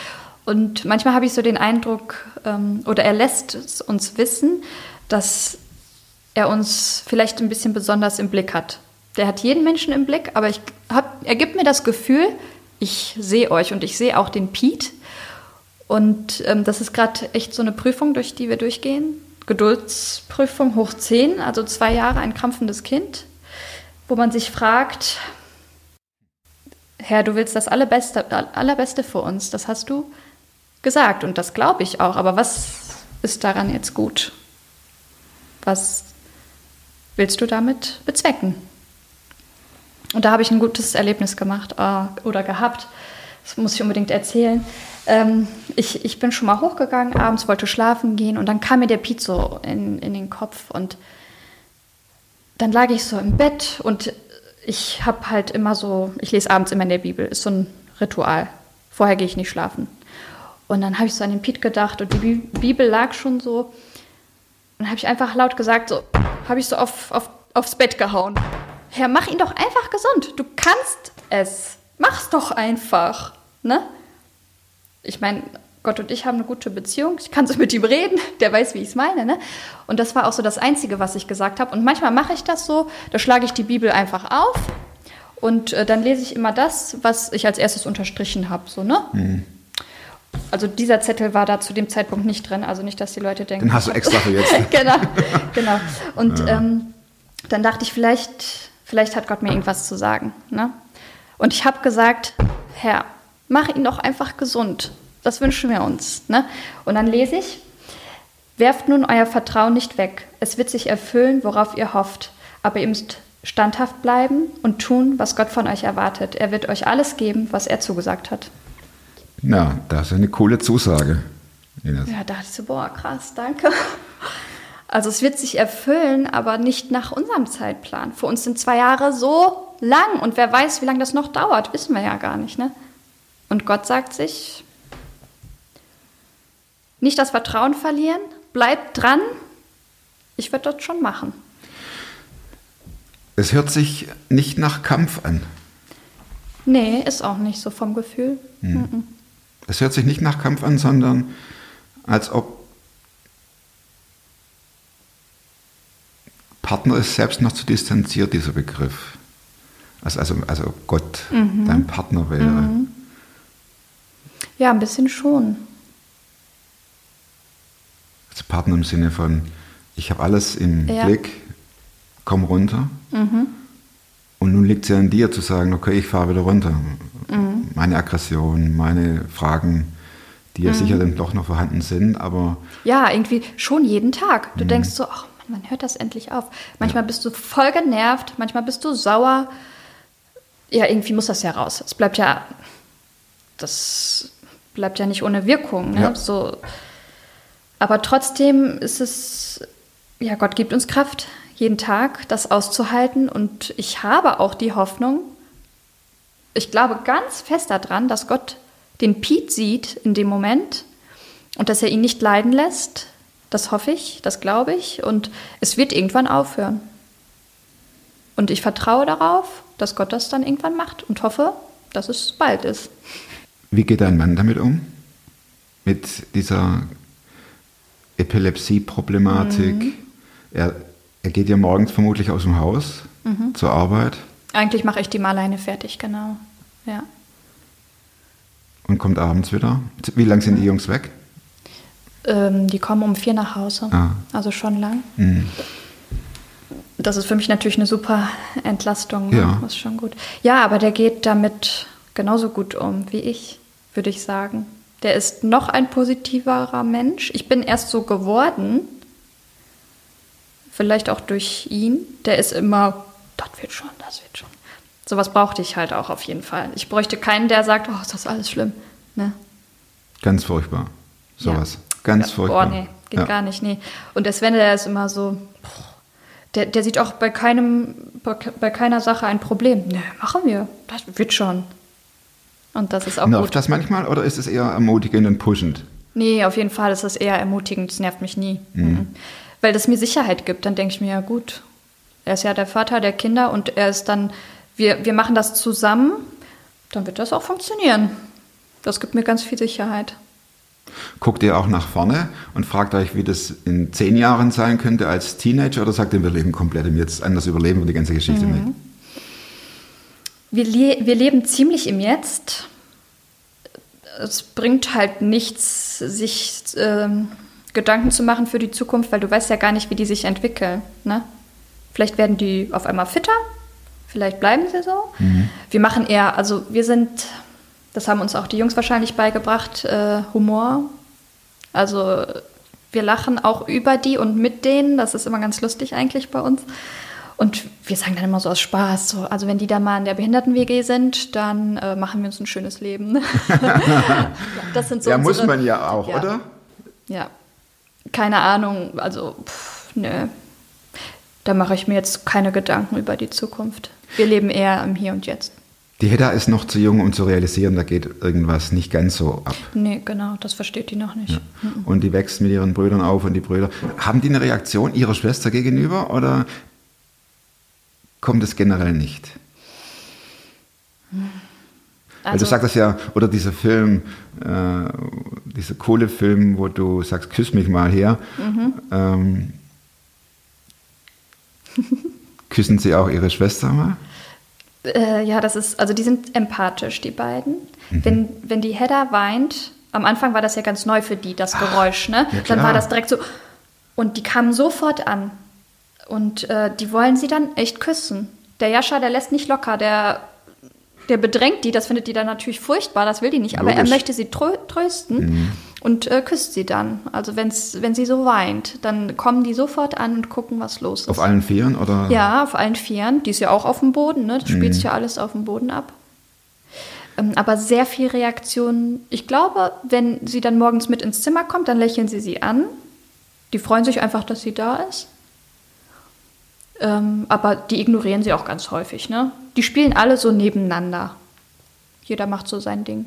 Und manchmal habe ich so den Eindruck, ähm, oder er lässt es uns wissen, dass er uns vielleicht ein bisschen besonders im Blick hat. Der hat jeden Menschen im Blick, aber ich hab, er gibt mir das Gefühl, ich sehe euch und ich sehe auch den Piet. Und ähm, das ist gerade echt so eine Prüfung, durch die wir durchgehen. Geduldsprüfung hoch 10, also zwei Jahre ein krampfendes Kind. wo man sich fragt, Herr, du willst das Allerbeste, Allerbeste für uns, das hast du gesagt und das glaube ich auch, aber was ist daran jetzt gut? Was willst du damit bezwecken? Und da habe ich ein gutes Erlebnis gemacht äh, oder gehabt. Das muss ich unbedingt erzählen. Ähm, ich, ich bin schon mal hochgegangen, abends wollte schlafen gehen und dann kam mir der Piet so in, in den Kopf und dann lag ich so im Bett und ich habe halt immer so, ich lese abends immer in der Bibel, ist so ein Ritual. Vorher gehe ich nicht schlafen. Und dann habe ich so an den Piet gedacht und die Bibel lag schon so. Und dann habe ich einfach laut gesagt, so, habe ich so auf, auf, aufs Bett gehauen. Herr, mach ihn doch einfach gesund. Du kannst es. Mach's doch einfach. Ne? Ich meine, Gott und ich haben eine gute Beziehung. Ich kann so mit ihm reden. Der weiß, wie ich es meine. Ne? Und das war auch so das Einzige, was ich gesagt habe. Und manchmal mache ich das so. Da schlage ich die Bibel einfach auf. Und äh, dann lese ich immer das, was ich als erstes unterstrichen habe. So, ne? Mhm. Also dieser Zettel war da zu dem Zeitpunkt nicht drin. Also nicht, dass die Leute denken. Den hast du extra für jetzt. genau, genau. Und ja. ähm, dann dachte ich, vielleicht, vielleicht hat Gott mir irgendwas zu sagen. Ne? Und ich habe gesagt, Herr, mach ihn doch einfach gesund. Das wünschen wir uns. Ne? Und dann lese ich, werft nun euer Vertrauen nicht weg. Es wird sich erfüllen, worauf ihr hofft. Aber ihr müsst standhaft bleiben und tun, was Gott von euch erwartet. Er wird euch alles geben, was er zugesagt hat. Na, das ist eine coole Zusage. Ines. Ja, da dachte ich so, boah, krass, danke. Also es wird sich erfüllen, aber nicht nach unserem Zeitplan. Für uns sind zwei Jahre so lang und wer weiß, wie lange das noch dauert, wissen wir ja gar nicht. Ne? Und Gott sagt sich, nicht das Vertrauen verlieren, bleibt dran, ich werde das schon machen. Es hört sich nicht nach Kampf an. Nee, ist auch nicht so vom Gefühl. Hm. Es hört sich nicht nach Kampf an, sondern als ob Partner ist selbst noch zu distanziert, dieser Begriff. Also, also, also Gott mhm. dein Partner wäre. Mhm. Ja, ein bisschen schon. Als Partner im Sinne von, ich habe alles im ja. Blick, komm runter. Mhm. Und nun liegt es ja an dir zu sagen, okay, ich fahre wieder runter. Mhm. Meine Aggression, meine Fragen, die ja mhm. sicher dann doch noch vorhanden sind, aber. Ja, irgendwie schon jeden Tag. Du mhm. denkst so, ach man, wann hört das endlich auf? Manchmal ja. bist du voll genervt, manchmal bist du sauer. Ja, irgendwie muss das ja raus. Es bleibt ja, das bleibt ja nicht ohne Wirkung. Ne? Ja. So. Aber trotzdem ist es, ja, Gott gibt uns Kraft, jeden Tag das auszuhalten. Und ich habe auch die Hoffnung, ich glaube ganz fest daran, dass Gott den Piet sieht in dem Moment und dass er ihn nicht leiden lässt. Das hoffe ich, das glaube ich. Und es wird irgendwann aufhören. Und ich vertraue darauf, dass Gott das dann irgendwann macht und hoffe, dass es bald ist. Wie geht dein Mann damit um? Mit dieser Epilepsie-Problematik? Mhm. Er, er geht ja morgens vermutlich aus dem Haus mhm. zur Arbeit. Eigentlich mache ich die mal alleine fertig, genau. Ja. Und kommt abends wieder. Wie lange sind die Jungs weg? Ähm, die kommen um vier nach Hause. Ah. Also schon lang. Mhm. Das ist für mich natürlich eine super Entlastung. Ne? Ja. Das ist schon gut. Ja, aber der geht damit genauso gut um wie ich, würde ich sagen. Der ist noch ein positiverer Mensch. Ich bin erst so geworden, vielleicht auch durch ihn. Der ist immer, das wird schon, das wird schon. Sowas brauchte ich halt auch auf jeden Fall. Ich bräuchte keinen, der sagt, oh, ist das alles schlimm. Ne? Ganz furchtbar. Sowas. Ja. Ganz furchtbar. Boah, nee, geht ja. gar nicht, nee. Und der Sven, der ist immer so, der, der sieht auch bei keinem, bei keiner Sache ein Problem. Nee, machen wir. Das wird schon. Und das ist auch Nervt gut. das manchmal oder ist es eher ermutigend und pushend? Nee, auf jeden Fall ist es eher ermutigend. Das nervt mich nie. Mhm. Mhm. Weil das mir Sicherheit gibt. Dann denke ich mir, ja gut, er ist ja der Vater der Kinder und er ist dann wir, wir machen das zusammen, dann wird das auch funktionieren. Das gibt mir ganz viel Sicherheit. Guckt ihr auch nach vorne und fragt euch, wie das in zehn Jahren sein könnte als Teenager oder sagt ihr, wir leben komplett im Jetzt, anders überleben wir die ganze Geschichte mhm. nicht? Wir, le wir leben ziemlich im Jetzt. Es bringt halt nichts, sich äh, Gedanken zu machen für die Zukunft, weil du weißt ja gar nicht, wie die sich entwickeln. Ne? Vielleicht werden die auf einmal fitter vielleicht bleiben sie so. Wir machen eher, also wir sind, das haben uns auch die Jungs wahrscheinlich beigebracht, äh, Humor. Also wir lachen auch über die und mit denen. Das ist immer ganz lustig eigentlich bei uns. Und wir sagen dann immer so aus Spaß, so, also wenn die da mal in der Behinderten-WG sind, dann äh, machen wir uns ein schönes Leben. ja, das sind so Ja, muss man ja auch, Ja. oder? Ja, keine Ahnung, also pff, nö. Da mache ich mir jetzt keine Gedanken über die Zukunft. Wir leben eher im Hier und Jetzt. Die Hedda ist noch zu jung, um zu realisieren, da geht irgendwas nicht ganz so ab. Nee, genau, das versteht die noch nicht. Und die wächst mit ihren Brüdern auf und die Brüder. Haben die eine Reaktion ihrer Schwester gegenüber oder kommt es generell nicht? Weil Also, du sagtest ja, oder dieser Film, äh, dieser coole Film, wo du sagst, küss mich mal her. Mhm. Ähm, küssen sie auch ihre Schwester mal? äh, ja, das ist, also die sind empathisch, die beiden. Mhm. Wenn, wenn die Hedda weint, am Anfang war das ja ganz neu für die, das Geräusch, ne? ja, dann war das direkt so, und die kamen sofort an. Und äh, die wollen sie dann echt küssen. Der Jascha, der lässt nicht locker, der, der bedrängt die, das findet die dann natürlich furchtbar, das will die nicht, aber er Logisch. möchte sie trö trösten und äh, küsst sie dann. Also wenn's, wenn sie so weint, dann kommen die sofort an und gucken, was los ist. Auf allen Vieren oder? Ja, auf allen Vieren. Die ist ja auch auf dem Boden, ne? Das spielt sich ja alles auf dem Boden ab. Ähm, aber sehr viel Reaktion. Ich glaube, wenn sie dann morgens mit ins Zimmer kommt, dann lächeln sie sie an. Die freuen sich einfach, dass sie da ist. Ähm, aber die ignorieren sie auch ganz häufig, ne? Die spielen alle so nebeneinander. Jeder macht so sein Ding.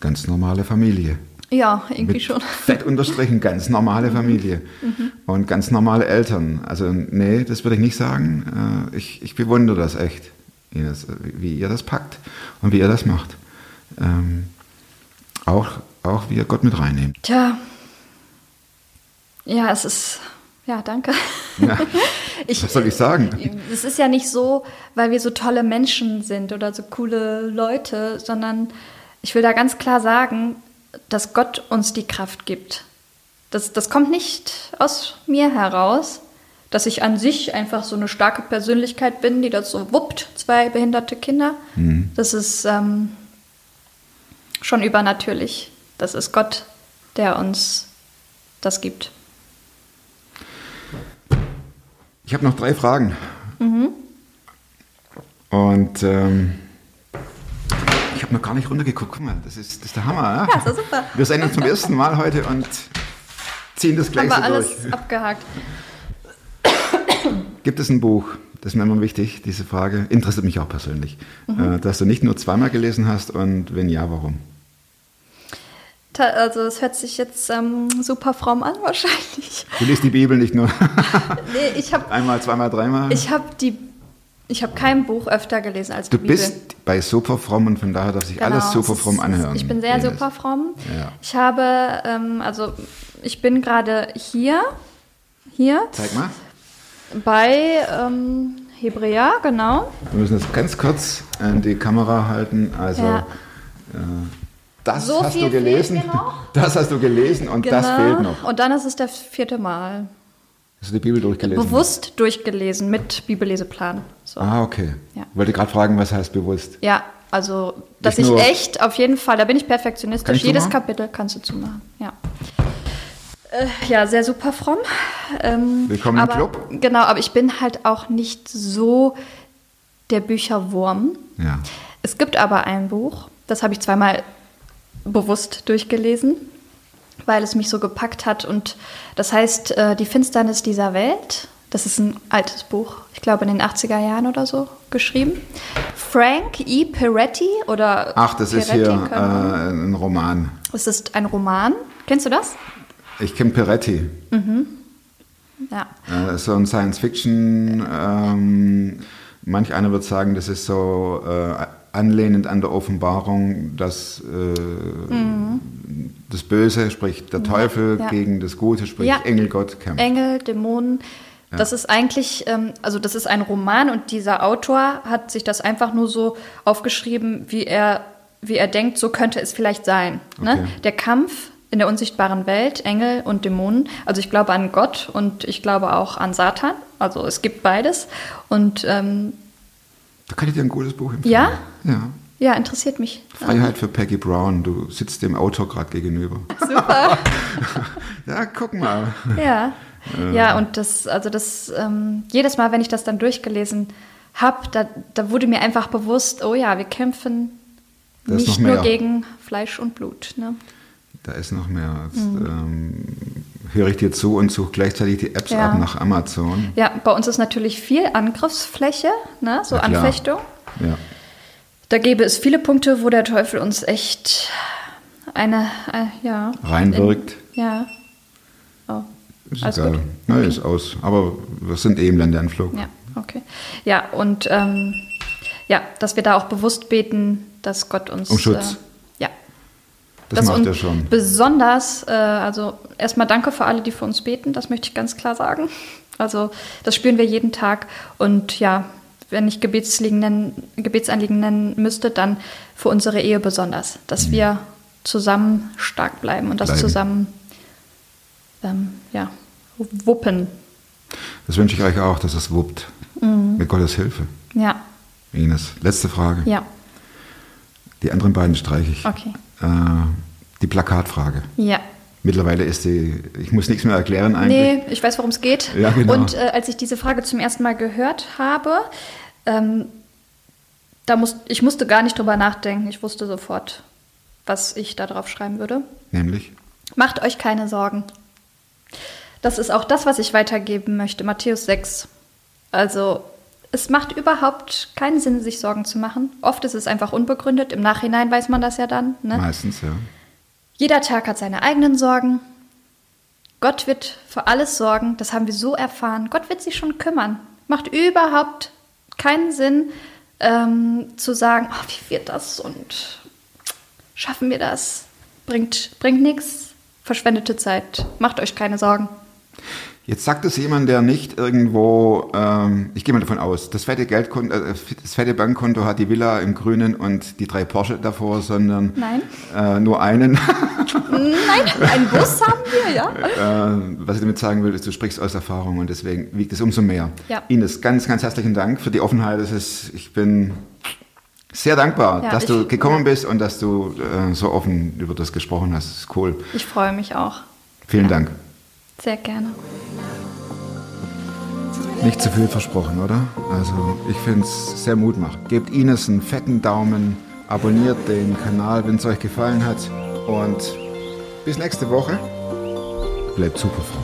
Ganz normale Familie. Ja, irgendwie Mit schon. Fett unterstrichen, ganz normale Familie. Und ganz normale Eltern. Also, nee, das würde ich nicht sagen. Äh, Ich, ich bewundere das echt, wie ihr das packt und wie ihr das macht. Ähm, auch, auch wie ihr Gott mit reinnehmt. Tja. Ja, es ist. Ja, danke. Ja, Ich, was soll ich sagen? Es ist ja nicht so, weil wir so tolle Menschen sind oder so coole Leute, sondern ich will da ganz klar sagen, dass Gott uns die Kraft gibt. Das, das kommt nicht aus mir heraus, dass ich an sich einfach so eine starke Persönlichkeit bin, die das so wuppt, zwei behinderte Kinder. Das ist ähm, schon übernatürlich. Das ist Gott, der uns das gibt. Ich habe noch drei Fragen. Und ähm, ich habe noch gar nicht runtergeguckt. Guck mal, das ist, das ist der Hammer. Ja, Ja, ist super. Wir sehen uns zum ersten Mal heute und ziehen das gleich Haben wir so alles durch. abgehakt. Gibt es ein Buch, das ist mir immer wichtig, diese Frage, interessiert mich auch persönlich, Mhm. äh, das du nicht nur zweimal gelesen hast und wenn ja, warum? Also es hört sich jetzt ähm, super fromm an wahrscheinlich. Du liest die Bibel nicht nur Nee, ich habe einmal, zweimal, dreimal. ich hab die ich habe kein Buch öfter gelesen als die du Bibel. bist bei super fromm und von daher darf sich Genau, alles super fromm anhören. Ich bin sehr Ines. super fromm. Ja. Ich habe ähm, also ich bin gerade hier hier Zeig mal. bei ähm, Hebräer, genau. Wir müssen das ganz kurz an die Kamera halten. Also, Ja. äh, das So hast du gelesen. Das hast du gelesen und das Genau. fehlt noch. Und dann ist es das vierte Mal. Hast du die Bibel durchgelesen? Bewusst durchgelesen mit Bibelleseplan. So. Ah, okay. Ja. Wollte gerade fragen, was heißt bewusst? Ja, also, dass ich nur- echt auf jeden Fall, da bin ich perfektionistisch. ich Jedes? Kapitel kannst du zumachen. Ja. Äh, ja, sehr super fromm. Ähm, Willkommen im aber, Club. Genau, aber ich bin halt auch nicht so der Bücherwurm. Ja. Es gibt aber ein Buch, das habe ich zweimal bewusst durchgelesen, weil es mich so gepackt hat. Und das heißt äh, Die Finsternis dieser Welt. Das ist ein altes Buch, ich glaube in den 80er Jahren oder so geschrieben. Frank E. Peretti oder Ach, das ist Peretti, hier äh, ein Roman. Es ist ein Roman. Kennst du das? Ich kenne Peretti. Ja. Äh, so ein Science-Fiction. Ähm, manch einer wird sagen, das ist so äh, anlehnend an der Offenbarung, dass äh, das Böse, sprich der Teufel, Mhm. ja. gegen das Gute, sprich Ja. Engelgott kämpft. Engel, Dämonen. Das ist eigentlich, ähm, also das ist ein Roman und dieser Autor hat sich das einfach nur so aufgeschrieben, wie er, wie er denkt, so könnte es vielleicht sein. Ne? Okay. Der Kampf in der unsichtbaren Welt, Engel und Dämonen. Also ich glaube an Gott und ich glaube auch an Satan. Also es gibt beides. Und ähm, Da kann ich dir ein gutes Buch empfehlen. Ja? Ja. Ja, interessiert mich. Freiheit für Peggy Brown. Du sitzt dem Autor gerade gegenüber. Super. Ja, guck mal. Ja. Ja, und das, also das, ähm, jedes Mal, wenn ich das dann durchgelesen habe, da, da wurde mir einfach bewusst, oh ja, wir kämpfen Da ist nicht nur gegen Fleisch und Blut. Ne? Da ist noch mehr. Jetzt, Mhm. ähm, höre ich dir zu und suche gleichzeitig die Apps Ja. ab nach Amazon. Ja, bei uns ist natürlich viel Angriffsfläche, ne? so klar. Anfechtung. Ja. Da gäbe es viele Punkte, wo der Teufel uns echt eine, äh, ja. Reinwirkt. In, ja. Oh, Ist alles egal. gut. Na, ist aus. Aber wir sind eben Länderanflug. Ja, okay. Ja, und ähm, ja, dass wir da auch bewusst beten, dass Gott uns. Um Schutz. Äh, Das dass macht er schon. Besonders, äh, also erstmal danke für alle, die für uns beten, das möchte ich ganz klar sagen. Also das spüren wir jeden Tag. Und ja, wenn ich Gebetsliegen nennen, Gebetsanliegen nennen müsste, dann für unsere Ehe besonders, dass wir zusammen stark bleiben und das Mhm. Bleiben. zusammen ähm, ja, wuppen. Das wünsche ich euch auch, dass es wuppt. Mit Gottes Hilfe. Ja, Ines, letzte Frage. ja, Die anderen beiden streiche ich. okay. Äh, die Plakatfrage. Ja. Mittlerweile ist die, ich muss nichts mehr erklären eigentlich. Nee, ich weiß, worum es geht. Ja, genau. Und äh, als ich diese Frage zum ersten Mal gehört habe, ähm, da muss, ich musste gar nicht drüber nachdenken. Ich wusste sofort, was ich da drauf schreiben würde. Nämlich, Macht euch keine Sorgen. Das ist auch das, was ich weitergeben möchte. Matthäus 6. Also, es macht überhaupt keinen Sinn, sich Sorgen zu machen. Oft ist es einfach unbegründet. Im Nachhinein weiß man das ja dann. Ne? meistens, ja. Jeder Tag hat seine eigenen Sorgen. Gott wird für alles sorgen. Das haben wir so erfahren. Gott wird sich schon kümmern. Macht überhaupt keinen Sinn, ähm, zu sagen, oh, wie wird das und schaffen wir das? Bringt, bringt nichts. Verschwendete Zeit. Macht euch keine Sorgen. Jetzt sagt es jemand, der nicht irgendwo, ähm, ich gehe mal davon aus, das fette Geldkonto, äh, das fette Bankkonto hat die Villa im Grünen und die drei Porsche davor, sondern. Äh, nur einen. Nein, einen Bus haben wir, ja. äh, was ich damit sagen will, ist, du sprichst aus Erfahrung und deswegen wiegt es umso mehr. Ja. Ines, ganz, ganz herzlichen Dank für die Offenheit. Das ist, ich bin sehr dankbar, Ja, dass ich- du gekommen bist und dass du äh, so offen über das gesprochen hast. Das ist cool. Ich freue mich auch. Vielen Dank. Sehr gerne. Nicht zu viel versprochen, oder? Also ich finde es sehr mutmachend. Gebt Ines einen fetten Daumen, abonniert den Kanal, wenn es euch gefallen hat und bis nächste Woche. Bleibt super, Frau.